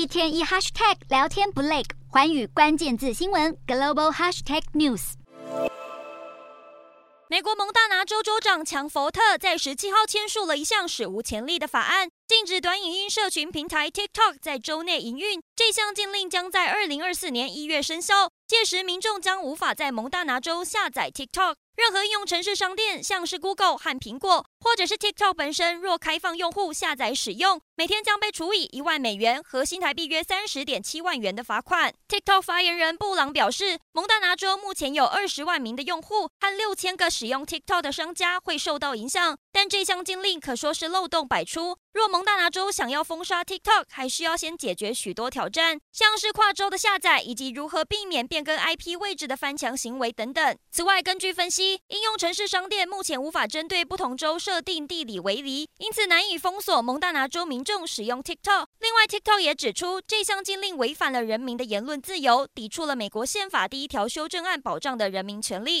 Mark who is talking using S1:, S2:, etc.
S1: 一天一 hashtag 聊天不累，环宇关键字新闻 global hashtag news。
S2: 美国蒙大拿州州长强佛特在十七号签署了一项史无前例的法案，禁止短影音社群平台 TikTok 在州内营运。这项禁令将在二零二四年一月生效，届时民众将无法在蒙大拿州下载 TikTok。任何应用程式商店，像是 Google 和苹果，或者是 TikTok 本身，若开放用户下载使用，每天将被处以一万美元和新台币约三十点七万元的罚款。TikTok 发言人布朗表示，蒙大拿州目前有二十万名的用户和六千个使用 TikTok 的商家会受到影响，但这项禁令可说是漏洞百出。若蒙大拿州想要封杀 TikTok，还需要先解决许多挑战，像是跨州的下载以及如何避免变更 IP 位置的翻墙行为等等。此外，根据分析，应用城市商店目前无法针对不同州设定地理围篱，因此难以封锁蒙大拿州民众使用 TikTok。另外，TikTok 也指出，这项禁令违反了人民的言论自由，抵触了美国宪法第一条修正案保障的人民权利。